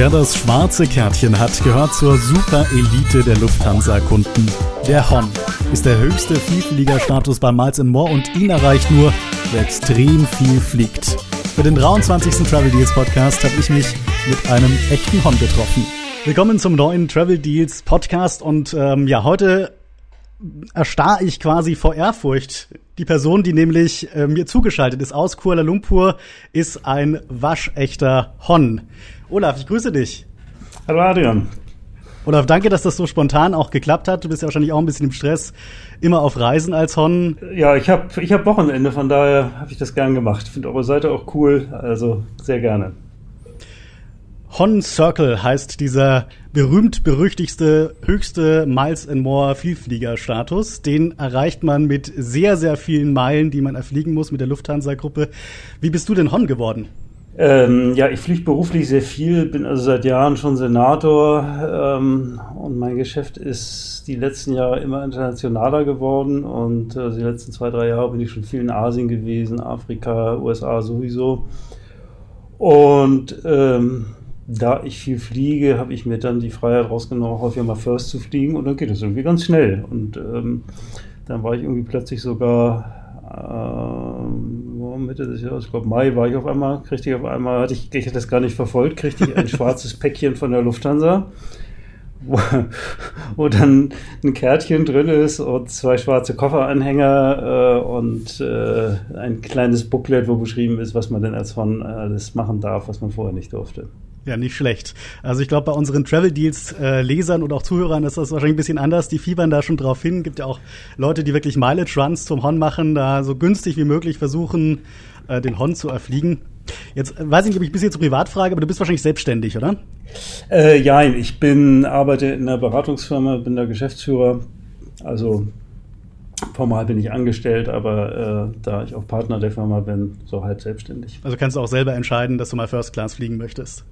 Wer das schwarze Kärtchen hat, gehört zur Super-Elite der Lufthansa-Kunden. Der Hon ist der höchste Vielfliegerstatus bei Miles More und ihn erreicht nur, wer extrem viel fliegt. Für den 23. Travel Deals Podcast habe ich mich mit einem echten Hon getroffen. Willkommen zum neuen Travel Deals Podcast und ähm, ja, heute erstarr ich quasi vor Ehrfurcht. Die Person, die nämlich äh, mir zugeschaltet ist aus Kuala Lumpur, ist ein waschechter Hon. Olaf, ich grüße dich. Hallo Adrian. Olaf, danke, dass das so spontan auch geklappt hat. Du bist ja wahrscheinlich auch ein bisschen im Stress, immer auf Reisen als Hon. Ja, ich habe ich hab Wochenende, von daher habe ich das gern gemacht. Finde eure Seite auch cool, also sehr gerne. Hon Circle heißt dieser berühmt-berüchtigste, höchste Miles and More Vielfliegerstatus. Den erreicht man mit sehr, sehr vielen Meilen, die man erfliegen muss mit der Lufthansa-Gruppe. Wie bist du denn Hon geworden? Ähm, ja, ich fliege beruflich sehr viel, bin also seit Jahren schon Senator ähm, und mein Geschäft ist die letzten Jahre immer internationaler geworden und äh, die letzten zwei, drei Jahre bin ich schon viel in Asien gewesen, Afrika, USA sowieso. Und ähm, da ich viel fliege, habe ich mir dann die Freiheit rausgenommen, häufiger mal First zu fliegen und dann geht es irgendwie ganz schnell. Und ähm, dann war ich irgendwie plötzlich sogar äh, Mitte des Jahres, ich glaube Mai war ich auf einmal, kriegte ich auf einmal, hatte ich, ich hatte das gar nicht verfolgt, kriegte ich ein schwarzes Päckchen von der Lufthansa. Wo, wo, dann ein Kärtchen drin ist und zwei schwarze Kofferanhänger äh, und äh, ein kleines Booklet, wo beschrieben ist, was man denn als von alles machen darf, was man vorher nicht durfte. Ja, nicht schlecht. Also ich glaube, bei unseren Travel Deals äh, Lesern und auch Zuhörern ist das wahrscheinlich ein bisschen anders. Die fiebern da schon drauf hin. Gibt ja auch Leute, die wirklich Mileage Runs zum Hon machen, da so günstig wie möglich versuchen, äh, den Hon zu erfliegen. Jetzt äh, weiß ich nicht, ob ich ein bisschen zur Privatfrage, aber du bist wahrscheinlich selbstständig, oder? Äh, ja, ich bin arbeite in einer Beratungsfirma, bin da Geschäftsführer. Also Formal bin ich angestellt, aber äh, da ich auch Partner der Firma bin, so halb selbstständig. Also kannst du auch selber entscheiden, dass du mal First Class fliegen möchtest?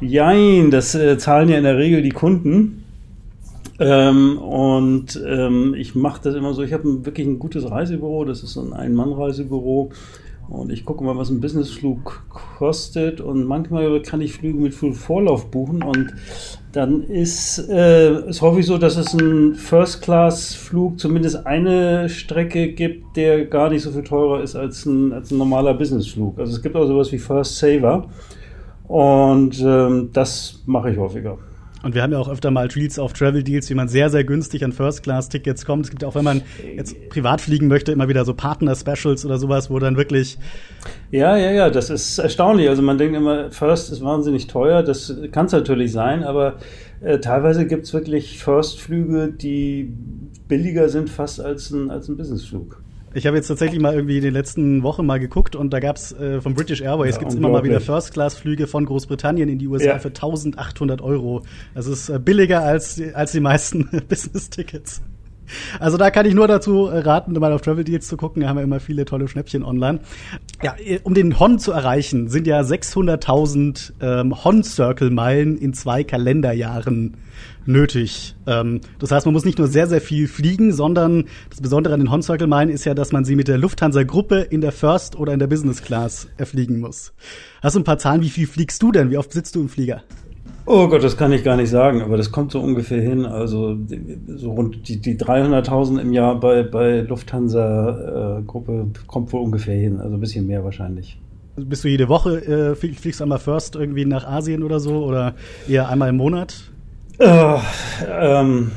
Jein, das äh, zahlen ja in der Regel die Kunden. Ähm, und ähm, ich mache das immer so, ich habe wirklich ein gutes Reisebüro, das ist so ein Ein-Mann-Reisebüro. Und ich gucke mal, was ein Businessflug kostet. Und manchmal kann ich Flüge mit viel Vorlauf buchen. Und dann ist es äh, häufig so, dass es einen First-Class-Flug zumindest eine Strecke gibt, der gar nicht so viel teurer ist als ein, als ein normaler Businessflug. Also es gibt auch sowas wie First Saver. Und ähm, das mache ich häufiger. Und wir haben ja auch öfter mal Reels auf Travel Deals, wie man sehr, sehr günstig an First-Class-Tickets kommt. Es gibt auch, wenn man jetzt privat fliegen möchte, immer wieder so Partner-Specials oder sowas, wo dann wirklich. Ja, ja, ja, das ist erstaunlich. Also man denkt immer, First ist wahnsinnig teuer. Das kann es natürlich sein, aber äh, teilweise gibt es wirklich First-Flüge, die billiger sind fast als ein, als ein Business-Flug. Ich habe jetzt tatsächlich mal irgendwie in den letzten Wochen mal geguckt und da gab's äh, von British Airways ja, gibt's immer mal wieder First-Class-Flüge von Großbritannien in die USA ja. für 1800 Euro. Das ist äh, billiger als, als die meisten Business-Tickets. Also da kann ich nur dazu äh, raten, mal auf Travel Deals zu gucken. Da haben wir immer viele tolle Schnäppchen online. Ja, äh, um den Hon zu erreichen, sind ja 600.000 ähm, Hon-Circle-Meilen in zwei Kalenderjahren nötig. Ähm, das heißt, man muss nicht nur sehr, sehr viel fliegen, sondern das Besondere an den Hon-Circle-Meilen ist ja, dass man sie mit der Lufthansa-Gruppe in der First oder in der Business Class erfliegen muss. Hast du ein paar Zahlen? Wie viel fliegst du denn? Wie oft sitzt du im Flieger? Oh Gott, das kann ich gar nicht sagen, aber das kommt so ungefähr hin. Also so rund die, die 300.000 im Jahr bei, bei Lufthansa-Gruppe äh, kommt wohl ungefähr hin. Also ein bisschen mehr wahrscheinlich. Also bist du jede Woche, äh, fliegst du einmal First irgendwie nach Asien oder so oder eher einmal im Monat? Äh, ähm,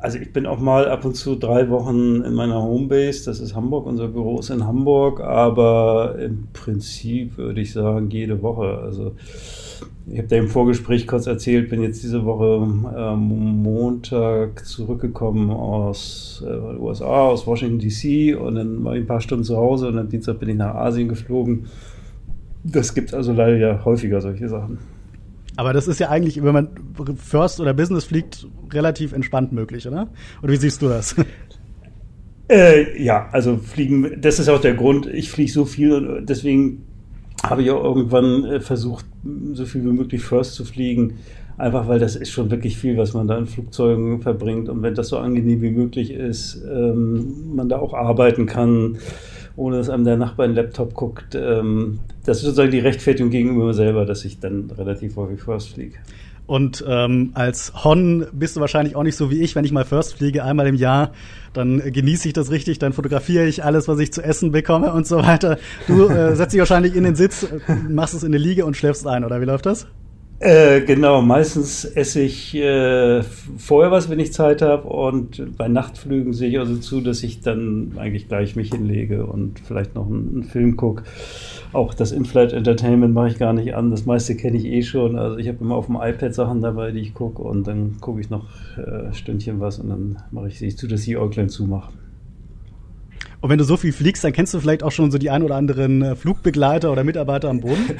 also ich bin auch mal ab und zu drei Wochen in meiner Homebase, das ist Hamburg, unser Büro ist in Hamburg, aber im Prinzip würde ich sagen jede Woche. Also ich habe da im Vorgespräch kurz erzählt, bin jetzt diese Woche äh, Montag zurückgekommen aus äh, USA, aus Washington DC und dann war ich ein paar Stunden zu Hause und am Dienstag bin ich nach Asien geflogen. Das gibt also leider ja häufiger solche Sachen. Aber das ist ja eigentlich, wenn man First oder Business fliegt, relativ entspannt möglich, oder? Oder wie siehst du das? Äh, ja, also fliegen, das ist auch der Grund. Ich fliege so viel und deswegen habe ich auch irgendwann äh, versucht, so viel wie möglich First zu fliegen. Einfach weil das ist schon wirklich viel, was man da in Flugzeugen verbringt. Und wenn das so angenehm wie möglich ist, ähm, man da auch arbeiten kann ohne dass einem der Nachbar in den Laptop guckt. Ähm, das ist sozusagen die Rechtfertigung gegenüber mir selber, dass ich dann relativ häufig First fliege. Und ähm, als Hon bist du wahrscheinlich auch nicht so wie ich, wenn ich mal First fliege, einmal im Jahr, dann genieße ich das richtig, dann fotografiere ich alles, was ich zu essen bekomme und so weiter. Du äh, setzt dich wahrscheinlich in den Sitz, machst es in eine Liege und schläfst ein, oder wie läuft das? Äh, genau, meistens esse ich äh, vorher was, wenn ich Zeit habe und bei Nachtflügen sehe ich also zu, dass ich dann eigentlich gleich mich hinlege und vielleicht noch einen, einen Film gucke. Auch das In-Flight Entertainment mache ich gar nicht an, das meiste kenne ich eh schon. Also ich habe immer auf dem iPad Sachen dabei, die ich gucke und dann gucke ich noch äh, Stündchen was und dann mache ich, sehe zu, dass ich Äuglein zumache. Und wenn du so viel fliegst, dann kennst du vielleicht auch schon so die ein oder anderen äh, Flugbegleiter oder Mitarbeiter am Boden?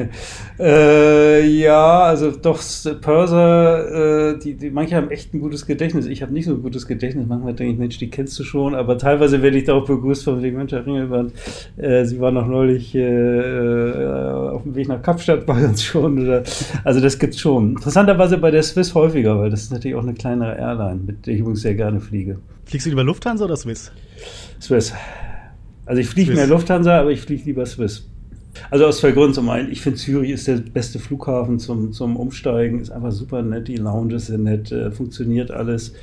äh, ja, also doch Purser, äh, die, die, manche haben echt ein gutes Gedächtnis. Ich habe nicht so ein gutes Gedächtnis. Manchmal denke ich, Mensch, die kennst du schon, aber teilweise werde ich darauf begrüßt von dem Mensch, Herr Ringelband. Äh, sie war noch neulich äh, äh, auf dem Weg nach Kapstadt bei uns schon. Oder, also das gibt's schon. Interessanterweise bei der Swiss häufiger, weil das ist natürlich auch eine kleinere Airline, mit der ich übrigens sehr gerne fliege. Fliegst du lieber Lufthansa oder Swiss? Swiss. Also ich fliege mehr Lufthansa, aber ich fliege lieber Swiss. Also aus zwei Gründen. Zum einen, ich finde Zürich ist der beste Flughafen zum, zum Umsteigen, ist einfach super nett, die Lounges sind nett, äh, funktioniert alles.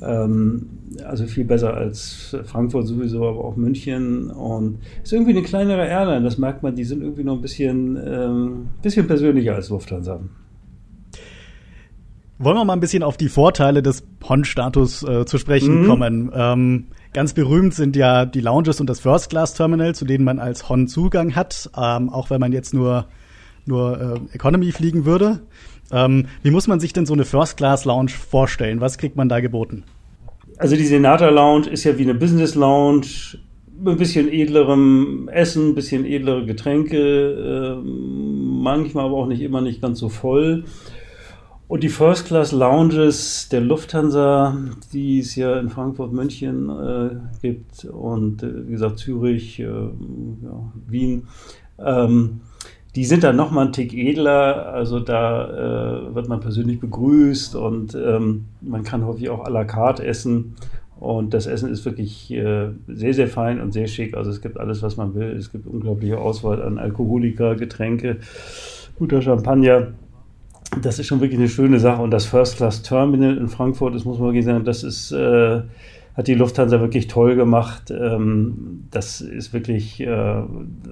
Ähm, also viel besser als Frankfurt sowieso, aber auch München. Und ist irgendwie eine kleinere Airline, das merkt man, die sind irgendwie noch ein bisschen, ähm, bisschen persönlicher als Lufthansa. Wollen wir mal ein bisschen auf die Vorteile des Hon-Status äh, zu sprechen mhm. kommen. Ähm, ganz berühmt sind ja die Lounges und das First-Class-Terminal, zu denen man als Hon Zugang hat, ähm, auch wenn man jetzt nur, nur äh, Economy fliegen würde. Ähm, wie muss man sich denn so eine First-Class-Lounge vorstellen? Was kriegt man da geboten? Also die Senator Lounge ist ja wie eine Business Lounge, ein bisschen edlerem Essen, ein bisschen edlere Getränke, äh, manchmal aber auch nicht immer nicht ganz so voll. Und die First Class Lounges der Lufthansa, die es ja in Frankfurt, München äh, gibt und äh, wie gesagt Zürich, äh, ja, Wien, ähm, die sind dann nochmal ein Tick edler. Also da äh, wird man persönlich begrüßt und ähm, man kann häufig auch à la carte essen. Und das Essen ist wirklich äh, sehr, sehr fein und sehr schick. Also es gibt alles, was man will. Es gibt unglaubliche Auswahl an Alkoholika, Getränke, guter Champagner das ist schon wirklich eine schöne Sache. Und das First Class Terminal in Frankfurt, das muss man wirklich sagen, das ist, äh, hat die Lufthansa wirklich toll gemacht. Ähm, das ist wirklich, äh, da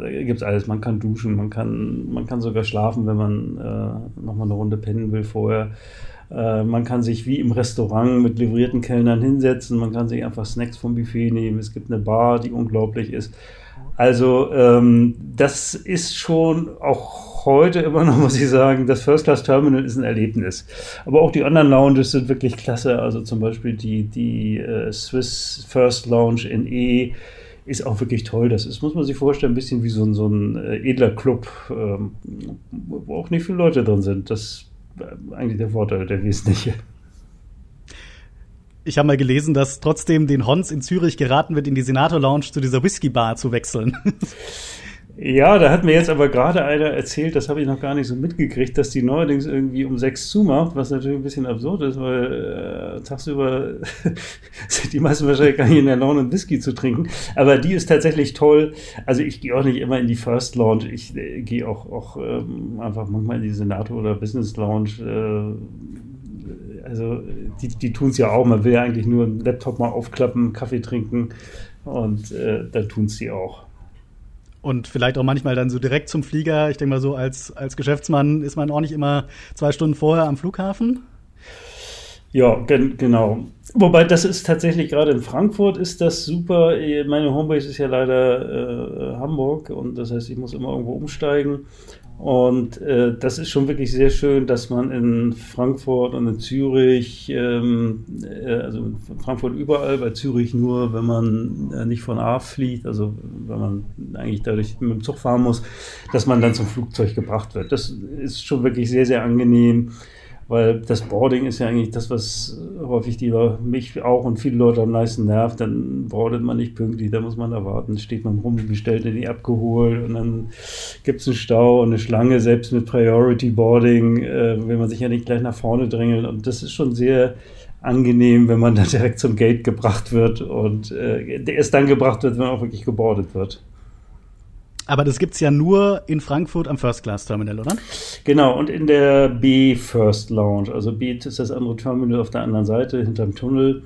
gibt es alles. Man kann duschen, man kann, man kann sogar schlafen, wenn man äh, nochmal eine Runde pennen will vorher. Äh, man kann sich wie im Restaurant mit livrierten Kellnern hinsetzen, man kann sich einfach Snacks vom Buffet nehmen. Es gibt eine Bar, die unglaublich ist. Also ähm, das ist schon auch heute immer noch, muss ich sagen, das First Class Terminal ist ein Erlebnis. Aber auch die anderen Lounges sind wirklich klasse. Also zum Beispiel die, die äh, Swiss First Lounge in E ist auch wirklich toll. Das ist, muss man sich vorstellen, ein bisschen wie so ein, so ein äh, edler Club, ähm, wo auch nicht viele Leute drin sind. Das ist äh, eigentlich der Vorteil, der wesentliche. Ich habe mal gelesen, dass trotzdem den Hons in Zürich geraten wird, in die Senator Lounge zu dieser Whisky Bar zu wechseln. Ja, da hat mir jetzt aber gerade einer erzählt, das habe ich noch gar nicht so mitgekriegt, dass die neuerdings irgendwie um sechs zumacht, was natürlich ein bisschen absurd ist, weil äh, tagsüber sind die meisten wahrscheinlich gar nicht in der Laune, Whisky zu trinken. Aber die ist tatsächlich toll. Also ich gehe auch nicht immer in die First Lounge, ich äh, gehe auch, auch ähm, einfach manchmal in die Senator oder Business Lounge. Äh, also die, die tun es ja auch. Man will ja eigentlich nur einen Laptop mal aufklappen, Kaffee trinken und äh, dann tun es die auch. Und vielleicht auch manchmal dann so direkt zum Flieger. Ich denke mal so, als, als Geschäftsmann ist man auch nicht immer zwei Stunden vorher am Flughafen. Ja, gen genau. Wobei das ist tatsächlich gerade in Frankfurt ist das super. Meine Homebase ist ja leider äh, Hamburg und das heißt, ich muss immer irgendwo umsteigen. Und äh, das ist schon wirklich sehr schön, dass man in Frankfurt und in Zürich, ähm, äh, also in Frankfurt überall, bei Zürich nur, wenn man äh, nicht von A fliegt, also wenn man eigentlich dadurch mit dem Zug fahren muss, dass man dann zum Flugzeug gebracht wird. Das ist schon wirklich sehr, sehr angenehm weil das Boarding ist ja eigentlich das, was häufig die mich auch und viele Leute am meisten nervt. Dann boardet man nicht pünktlich, da muss man erwarten, steht man rum, bestellt in die abgeholt und dann gibt es einen Stau und eine Schlange, selbst mit Priority Boarding äh, will man sich ja nicht gleich nach vorne drängeln und das ist schon sehr angenehm, wenn man dann direkt zum Gate gebracht wird und äh, erst dann gebracht wird, wenn auch wirklich gebordet wird. Aber das gibt es ja nur in Frankfurt am First Class Terminal, oder? Genau, und in der B First Lounge. Also B ist das andere Terminal auf der anderen Seite, hinterm Tunnel.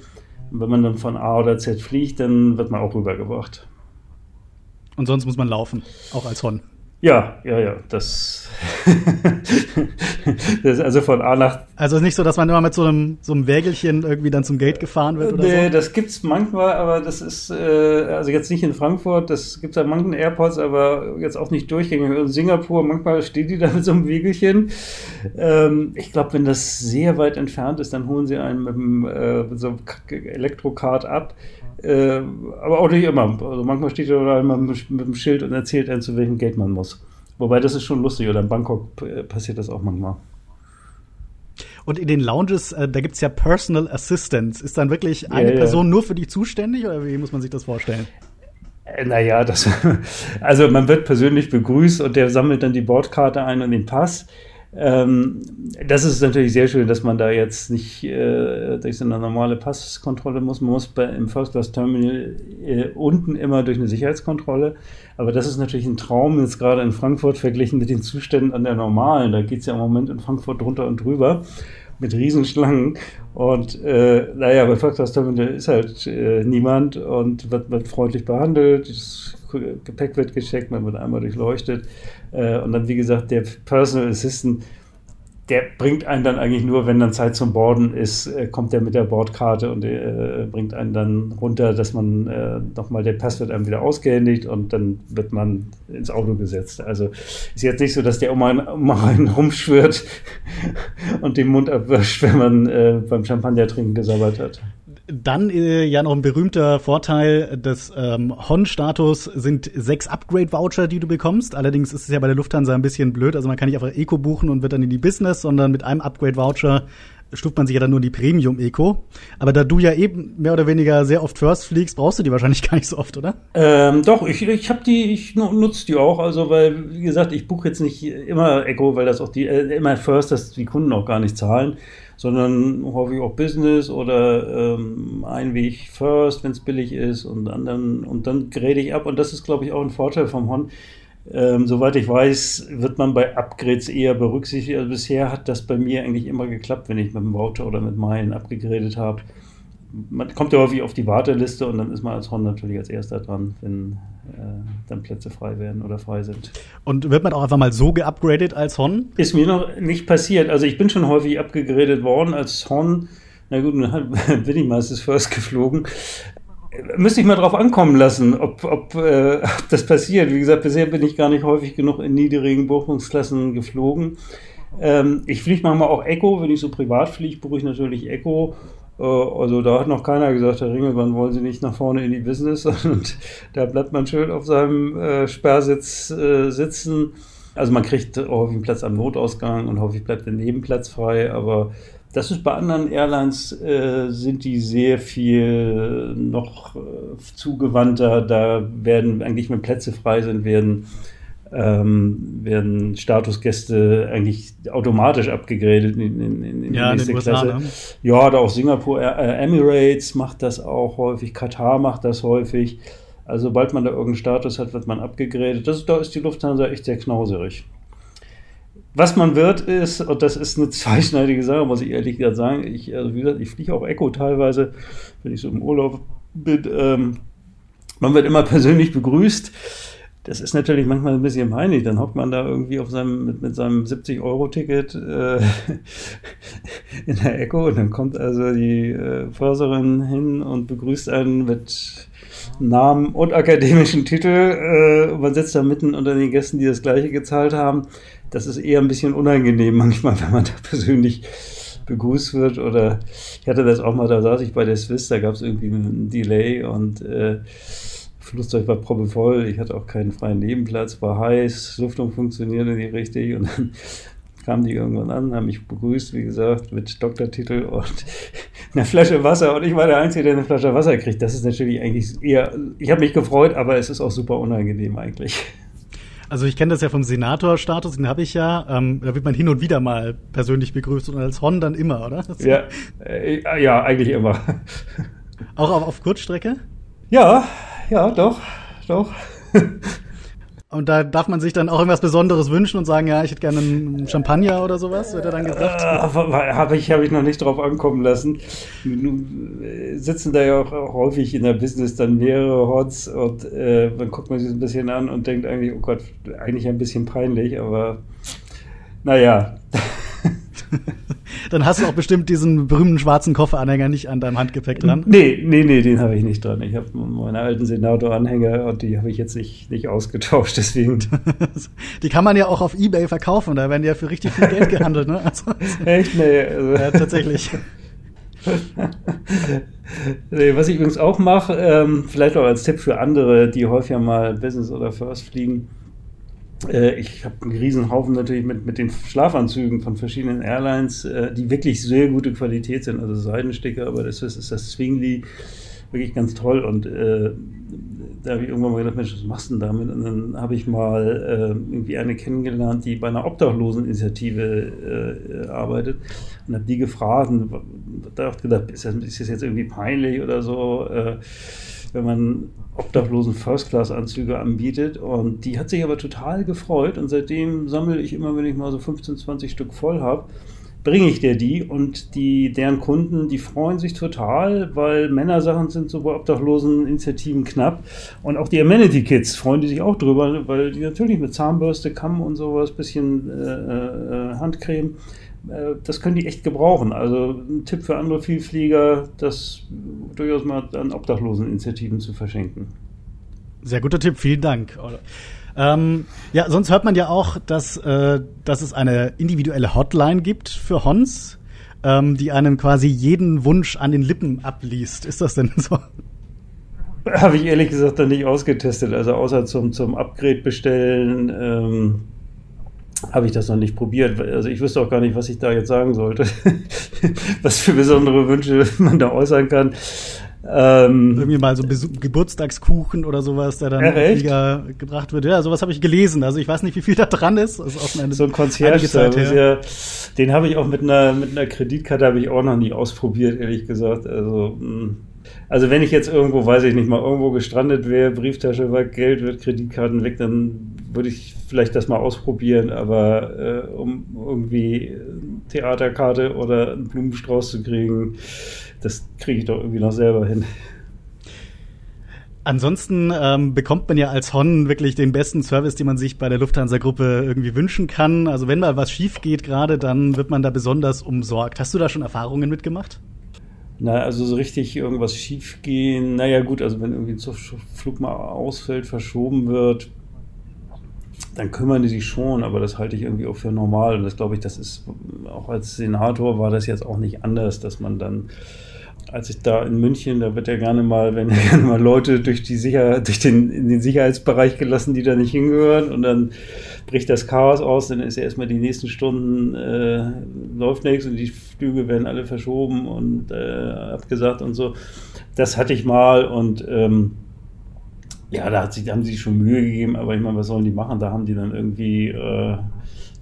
Und wenn man dann von A oder Z fliegt, dann wird man auch rübergebracht. Und sonst muss man laufen, auch als Hon. Ja, ja, ja. Das, das ist also von A nach. Also ist nicht so, dass man immer mit so einem, so einem Wägelchen irgendwie dann zum Gate gefahren wird oder nee, so? das gibt's manchmal, aber das ist, äh, also jetzt nicht in Frankfurt, das gibt's an manchen Airports, aber jetzt auch nicht durchgängig. In Singapur, manchmal steht die da mit so einem Wägelchen. Ähm, ich glaube, wenn das sehr weit entfernt ist, dann holen sie einen mit, dem, äh, mit so einem Elektrokart ab. Äh, aber auch nicht immer. Also manchmal steht er da immer mit, mit dem Schild und erzählt einem, zu welchem Gate man muss. Wobei das ist schon lustig. Oder in Bangkok passiert das auch manchmal. Und in den Lounges, äh, da gibt es ja Personal Assistants. Ist dann wirklich eine ja, Person nur für dich zuständig oder wie muss man sich das vorstellen? Äh, naja, das, also man wird persönlich begrüßt und der sammelt dann die Bordkarte ein und den Pass. Ähm, das ist natürlich sehr schön, dass man da jetzt nicht äh, durch so eine normale Passkontrolle muss. Man muss bei, im First Class Terminal äh, unten immer durch eine Sicherheitskontrolle. Aber das ist natürlich ein Traum, jetzt gerade in Frankfurt verglichen mit den Zuständen an der normalen. Da geht es ja im Moment in Frankfurt drunter und drüber mit Riesenschlangen. Und äh, naja, bei First Class Terminal ist halt äh, niemand und wird, wird freundlich behandelt. Das Gepäck wird gecheckt, man wird einmal durchleuchtet. Äh, und dann, wie gesagt, der Personal Assistant, der bringt einen dann eigentlich nur, wenn dann Zeit zum Borden ist, äh, kommt der mit der Bordkarte und äh, bringt einen dann runter, dass man äh, nochmal, der Pass wird einem wieder ausgehändigt und dann wird man ins Auto gesetzt. Also ist jetzt nicht so, dass der um einen, um einen rumschwirrt und den Mund abwischt, wenn man äh, beim Champagner trinken gesabbert hat. Dann äh, ja noch ein berühmter Vorteil des ähm, Hon-Status sind sechs Upgrade-Voucher, die du bekommst. Allerdings ist es ja bei der Lufthansa ein bisschen blöd. Also man kann nicht einfach Eco buchen und wird dann in die Business, sondern mit einem Upgrade-Voucher stuft man sich ja dann nur in die Premium Eco. Aber da du ja eben mehr oder weniger sehr oft First fliegst, brauchst du die wahrscheinlich gar nicht so oft, oder? Ähm, doch, ich, ich habe die, ich nutze die auch. Also, weil, wie gesagt, ich buche jetzt nicht immer Eco, weil das auch die, äh, immer First, dass die Kunden auch gar nicht zahlen sondern häufig auch Business oder ähm, Einweg First, wenn es billig ist und anderen und dann grade ich ab und das ist, glaube ich, auch ein Vorteil vom Hon. Ähm, soweit ich weiß, wird man bei Upgrades eher berücksichtigt. Also bisher hat das bei mir eigentlich immer geklappt, wenn ich mit dem Voucher oder mit Meilen abgegradet habe man kommt ja häufig auf die Warteliste und dann ist man als Honda natürlich als erster dran, wenn dann Plätze frei werden oder frei sind. Und wird man auch einfach mal so geupgradet als Hon? Ist mir noch nicht passiert. Also ich bin schon häufig abgegradet worden als Hon. Na gut, dann bin ich meistens First geflogen. Müsste ich mal drauf ankommen lassen, ob, ob, äh, ob das passiert. Wie gesagt, bisher bin ich gar nicht häufig genug in niedrigen Buchungsklassen geflogen. Ähm, ich fliege manchmal auch Echo, wenn ich so privat fliege, buche ich natürlich Echo äh, also da hat noch keiner gesagt, Herr Ringelmann, wollen Sie nicht nach vorne in die Business? Und da bleibt man schön auf seinem äh, Sperrsitz äh, sitzen. Also man kriegt häufig einen Platz am Notausgang und häufig bleibt der Nebenplatz frei, aber das ist bei anderen Airlines, äh, sind die sehr viel noch äh, zugewandter. Da werden eigentlich, wenn Plätze frei sind, werden ähm, werden Statusgäste eigentlich automatisch abgegradet in, in, in ja, die nächste USA, Klasse. Ne? Ja, da auch Singapur, äh, Emirates macht das auch häufig, Katar macht das häufig. Also sobald man da irgendeinen Status hat, wird man abgegradet. Das, da ist die Lufthansa echt sehr knauserig. Was man wird, ist, und das ist eine zweischneidige Sache, muss ich ehrlich gesagt sagen, ich, also wie gesagt, ich fliege auch Echo teilweise, wenn ich so im Urlaub bin. Ähm, man wird immer persönlich begrüßt das ist natürlich manchmal ein bisschen peinlich. Dann hockt man da irgendwie auf seinem, mit, mit seinem 70-Euro-Ticket äh, in der Echo und dann kommt also die äh, Förserin hin und begrüßt einen mit Namen und akademischen Titel. Äh, man sitzt da mitten unter den Gästen, die das gleiche gezahlt haben. Das ist eher ein bisschen unangenehm manchmal, wenn man da persönlich begrüßt wird. Oder ich hatte das auch mal, da saß ich bei der Swiss, da gab es irgendwie einen Delay und äh, Flugzeug war proppevoll, ich hatte auch keinen freien Nebenplatz, war heiß, Luftung funktionierte nicht richtig und dann kamen die irgendwann an, haben mich begrüßt, wie gesagt, mit Doktortitel und einer Flasche Wasser und ich war der Einzige, der eine Flasche Wasser kriegt. Das ist natürlich eigentlich eher, ich habe mich gefreut, aber es ist auch super unangenehm eigentlich. Also ich kenne das ja vom Senator-Status, den habe ich ja. Ähm, da wird man hin und wieder mal persönlich begrüßt und als Hon dann immer, oder? Ja, äh, ja, eigentlich immer. Auch auf, auf Kurzstrecke? Ja, ja, doch, doch. Und da darf man sich dann auch irgendwas Besonderes wünschen und sagen, ja, ich hätte gerne einen Champagner oder sowas, wird er dann gesagt? Äh, Habe ich, hab ich noch nicht drauf ankommen lassen. Nun sitzen da ja auch häufig in der Business dann mehrere Hots und äh, dann guckt man sich ein bisschen an und denkt eigentlich, oh Gott, eigentlich ein bisschen peinlich, aber naja. Dann hast du auch bestimmt diesen berühmten schwarzen Kofferanhänger nicht an deinem Handgepäck dran. Nee, nee, nee, den habe ich nicht dran. Ich habe meine alten Senator-Anhänger und die habe ich jetzt nicht, nicht ausgetauscht, deswegen. die kann man ja auch auf Ebay verkaufen, da werden die ja für richtig viel Geld gehandelt, ne? Also, Echt? Nee. Also. Ja, tatsächlich. was ich übrigens auch mache, ähm, vielleicht auch als Tipp für andere, die häufiger mal Business oder First fliegen, ich habe einen riesen Haufen natürlich mit, mit den Schlafanzügen von verschiedenen Airlines, äh, die wirklich sehr gute Qualität sind, also Seidensticker, aber das ist, ist das Zwingli wirklich ganz toll und äh, da habe ich irgendwann mal gedacht, Mensch, was machst du denn damit? Und dann habe ich mal äh, irgendwie eine kennengelernt, die bei einer Obdachloseninitiative äh, arbeitet und habe die gefragt und da habe ich gedacht, ist das, ist das jetzt irgendwie peinlich oder so? Wenn man Obdachlosen First-Class-Anzüge anbietet. Und die hat sich aber total gefreut. Und seitdem sammle ich immer, wenn ich mal so 15, 20 Stück voll habe, bringe ich dir die. Und die, deren Kunden, die freuen sich total, weil Männersachen sind so bei obdachlosen Initiativen knapp. Und auch die Amenity-Kids freuen die sich auch drüber, weil die natürlich mit Zahnbürste, Kamm und sowas, bisschen äh, äh, Handcreme äh, das können die echt gebrauchen. Also ein Tipp für andere Vielflieger, das durchaus mal an Obdachloseninitiativen zu verschenken. Sehr guter Tipp, vielen Dank. Ähm, ja, sonst hört man ja auch, dass, äh, dass es eine individuelle Hotline gibt für Hons, ähm, die einem quasi jeden Wunsch an den Lippen abliest. Ist das denn so? Habe ich ehrlich gesagt dann nicht ausgetestet. Also außer zum, zum Upgrade bestellen. Ähm habe ich das noch nicht probiert. Also ich wüsste auch gar nicht, was ich da jetzt sagen sollte. was für besondere Wünsche man da äußern kann. Ähm, Irgendwie mal so Besuch, Geburtstagskuchen oder sowas, der dann ja, gebracht wird. Ja, sowas habe ich gelesen. Also ich weiß nicht, wie viel da dran ist. Also aus einer, so ein Concierge-Service, ja. Den habe ich auch mit einer, mit einer Kreditkarte habe ich auch noch nie ausprobiert, ehrlich gesagt. Also, hm. also wenn ich jetzt irgendwo, weiß ich nicht mal, irgendwo gestrandet wäre, Brieftasche weg, Geld wird, Kreditkarten weg, dann würde ich vielleicht das mal ausprobieren, aber äh, um irgendwie Theaterkarte oder einen Blumenstrauß zu kriegen, das kriege ich doch irgendwie noch selber hin. Ansonsten ähm, bekommt man ja als Hon wirklich den besten Service, den man sich bei der Lufthansa-Gruppe irgendwie wünschen kann. Also wenn mal was schief geht gerade, dann wird man da besonders umsorgt. Hast du da schon Erfahrungen mitgemacht? Na, also so richtig irgendwas schief gehen. Naja, gut, also wenn irgendwie ein Flug mal ausfällt, verschoben wird, dann kümmern die sich schon, aber das halte ich irgendwie auch für normal. Und das glaube ich, das ist auch als Senator war das jetzt auch nicht anders, dass man dann, als ich da in München, da wird ja gerne mal, wenn ja gerne mal Leute durch die Sicher durch den, in den Sicherheitsbereich gelassen, die da nicht hingehören und dann bricht das Chaos aus, dann ist ja erstmal die nächsten Stunden äh, läuft nichts und die Flüge werden alle verschoben und äh, abgesagt und so. Das hatte ich mal und ähm, ja, da, sich, haben sie sich schon Mühe gegeben, aber ich meine, was sollen die machen? Da haben die dann irgendwie, äh,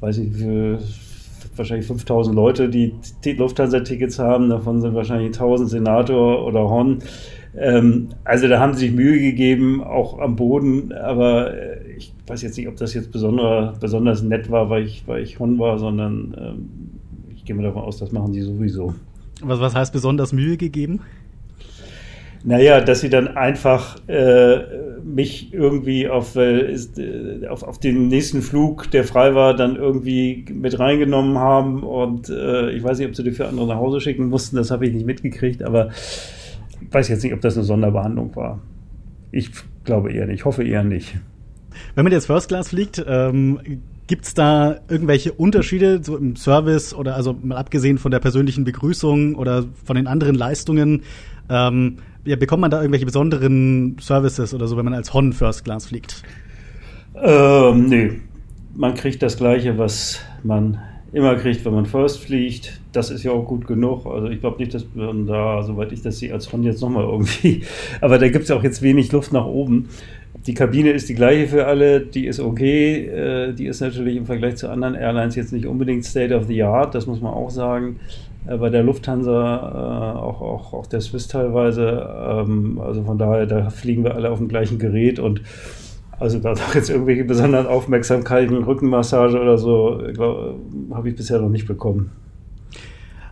weiß ich, für wahrscheinlich 5000 Leute, die Lufthansa-Tickets haben, davon sind wahrscheinlich 1000 Senator oder Hon. Ähm, also da haben sie sich Mühe gegeben, auch am Boden, aber äh, ich weiß jetzt nicht, ob das jetzt besonder, besonders nett war, weil ich, weil ich Hon war, sondern ähm, ich gehe mal davon aus, das machen sie sowieso. Was, was heißt besonders Mühe gegeben? Naja, dass sie dann einfach äh, mich irgendwie auf, äh, auf, auf den nächsten Flug, der frei war, dann irgendwie mit reingenommen haben. Und äh, ich weiß nicht, ob sie die für andere nach Hause schicken mussten, das habe ich nicht mitgekriegt, aber ich weiß jetzt nicht, ob das eine Sonderbehandlung war. Ich glaube eher nicht, ich hoffe eher nicht. Wenn man jetzt First Class fliegt, ähm, Gibt es da irgendwelche Unterschiede so im Service oder also mal abgesehen von der persönlichen Begrüßung oder von den anderen Leistungen? Ähm, ja, bekommt man da irgendwelche besonderen Services oder so, wenn man als Hon First Class fliegt? Ähm, nee. Man kriegt das Gleiche, was man immer kriegt, wenn man First fliegt. Das ist ja auch gut genug. Also ich glaube nicht, dass man da, soweit ich das sehe, als Hon jetzt nochmal irgendwie, aber da gibt es auch jetzt wenig Luft nach oben. Die Kabine ist die gleiche für alle, die ist okay. Äh, die ist natürlich im Vergleich zu anderen Airlines jetzt nicht unbedingt State of the Art, das muss man auch sagen. Äh, bei der Lufthansa, äh, auch, auch, auch der Swiss teilweise. Ähm, also von daher, da fliegen wir alle auf dem gleichen Gerät und also da jetzt irgendwelche besonderen Aufmerksamkeiten, Rückenmassage oder so, habe ich bisher noch nicht bekommen.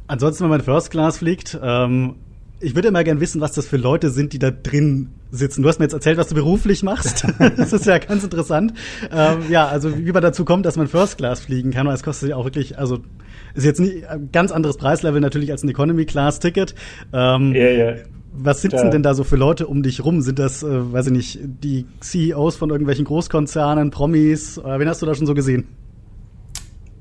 Ansonsten, wenn man First Class fliegt, ähm, ich würde immer gern wissen, was das für Leute sind, die da drin sitzen. Du hast mir jetzt erzählt, was du beruflich machst. das ist ja ganz interessant. Ähm, ja, also wie man dazu kommt, dass man First Class fliegen kann. es kostet ja auch wirklich, also ist jetzt nicht ein ganz anderes Preislevel natürlich als ein Economy Class Ticket. Ähm, ja, ja. Was sitzen ja. denn da so für Leute um dich rum? Sind das, äh, weiß ich nicht, die CEOs von irgendwelchen Großkonzernen, Promis? Oder wen hast du da schon so gesehen?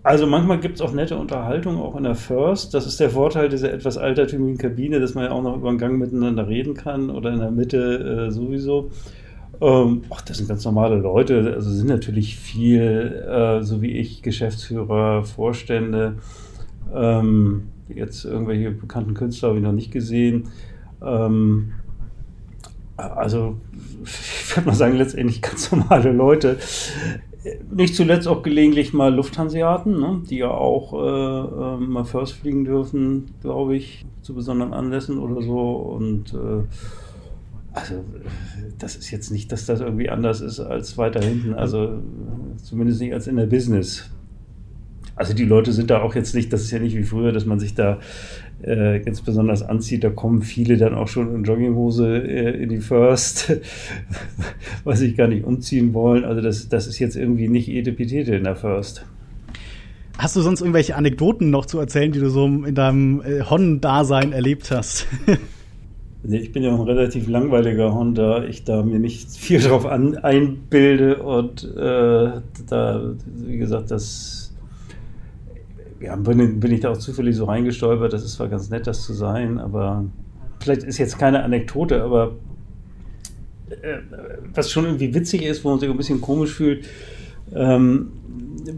Also manchmal gibt es auch nette Unterhaltung, auch in der First. Das ist der Vorteil dieser etwas altertümlichen Kabine, dass man ja auch noch über den Gang miteinander reden kann oder in der Mitte äh, sowieso. Ähm, ach, das sind ganz normale Leute, also sind natürlich viel, äh, so wie ich, Geschäftsführer, Vorstände, ähm, jetzt irgendwelche bekannten Künstler habe ich noch nicht gesehen. Ähm, also, ich würde mal sagen, letztendlich ganz normale Leute nicht zuletzt auch gelegentlich mal Lufthanseaten, ne, die ja auch äh, äh, mal First fliegen dürfen, glaube ich, zu besonderen Anlässen oder so. Und äh, also das ist jetzt nicht, dass das irgendwie anders ist als weiter hinten. Also zumindest nicht als in der Business. Also die Leute sind da auch jetzt nicht, das ist ja nicht wie früher, dass man sich da äh, ganz besonders anzieht. Da kommen viele dann auch schon in Jogginghose äh, in die First, was sich gar nicht umziehen wollen. Also das, das ist jetzt irgendwie nicht Etepetete in der First. Hast du sonst irgendwelche Anekdoten noch zu erzählen, die du so in deinem äh, Hon-Dasein erlebt hast? ich bin ja auch ein relativ langweiliger Honda, ich da mir nicht viel drauf an, einbilde und äh, da, wie gesagt, das ja, bin, bin ich da auch zufällig so reingestolpert. Das ist zwar ganz nett, das zu sein, aber vielleicht ist jetzt keine Anekdote, aber äh, was schon irgendwie witzig ist, wo man sich ein bisschen komisch fühlt, ähm,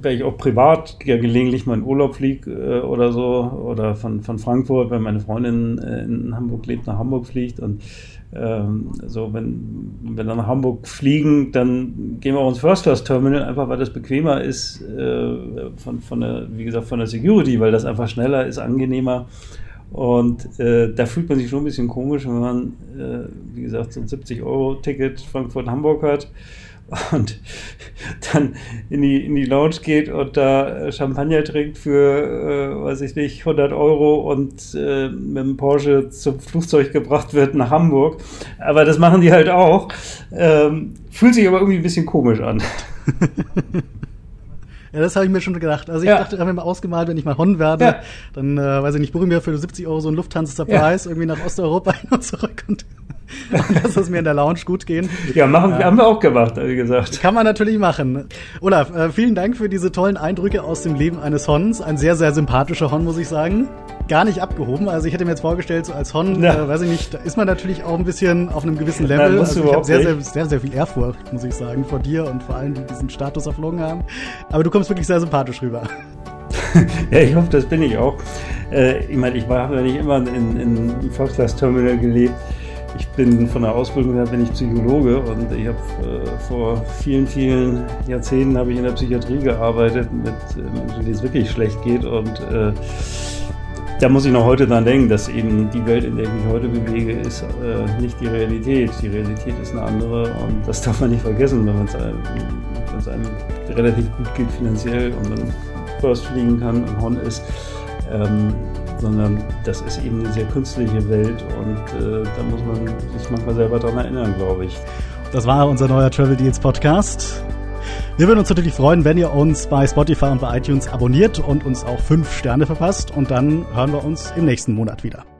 wenn ich auch privat ja gelegentlich mal in Urlaub fliege äh, oder so, oder von, von Frankfurt, wenn meine Freundin äh, in Hamburg lebt, nach Hamburg fliegt und ähm, so, wenn, wenn wir nach Hamburg fliegen, dann gehen wir auch ins First Class Terminal, einfach weil das bequemer ist, äh, von, von der, wie gesagt, von der Security, weil das einfach schneller ist, angenehmer. Und äh, da fühlt man sich schon ein bisschen komisch, wenn man, äh, wie gesagt, so ein 70-Euro-Ticket Frankfurt-Hamburg hat und dann in die, in die Lounge geht und da Champagner trinkt für, äh, weiß ich nicht, 100 Euro und äh, mit dem Porsche zum Flugzeug gebracht wird nach Hamburg. Aber das machen die halt auch. Ähm, fühlt sich aber irgendwie ein bisschen komisch an. Ja, das habe ich mir schon gedacht. Also ich ja. dachte, ich habe mir mal ausgemalt, wenn ich mal Hon werde, ja. dann, äh, weiß ich nicht, buche ich mir für 70 Euro so einen Lufthansa-Preis ja. irgendwie nach Osteuropa hin und zurück und und lass es mir in der Lounge gut gehen. Ja, machen, äh, haben wir auch gemacht, wie gesagt. Kann man natürlich machen. Olaf, äh, vielen Dank für diese tollen Eindrücke aus dem Leben eines Hons. Ein sehr, sehr sympathischer Hon, muss ich sagen. Gar nicht abgehoben. Also ich hätte mir jetzt vorgestellt, so als Hon, ja. äh, weiß ich nicht, da ist man natürlich auch ein bisschen auf einem gewissen Level. Nein, also ich habe sehr, sehr, sehr, sehr viel Ehrfurcht, muss ich sagen, vor dir und vor allen, die diesen Status erflogen haben. Aber du kommst wirklich sehr sympathisch rüber. ja, ich hoffe, das bin ich auch. Äh, ich meine, ich habe ja nicht immer in, in First Class Terminal gelebt. Ich bin von der Ausbildung her bin ich Psychologe und ich habe äh, vor vielen, vielen Jahrzehnten habe ich in der Psychiatrie gearbeitet mit äh, Menschen, denen es wirklich schlecht geht und äh, da muss ich noch heute dran denken, dass eben die Welt, in der ich mich heute bewege, ist äh, nicht die Realität. Die Realität ist eine andere und das darf man nicht vergessen, wenn es einem, einem, relativ gut geht finanziell und man First fliegen kann und Hon ist. Ähm, sondern das ist eben eine sehr künstliche Welt und äh, da muss man sich manchmal selber dran erinnern, glaube ich. Das war unser neuer Travel Deals Podcast. Wir würden uns natürlich freuen, wenn ihr uns bei Spotify und bei iTunes abonniert und uns auch fünf Sterne verpasst und dann hören wir uns im nächsten Monat wieder.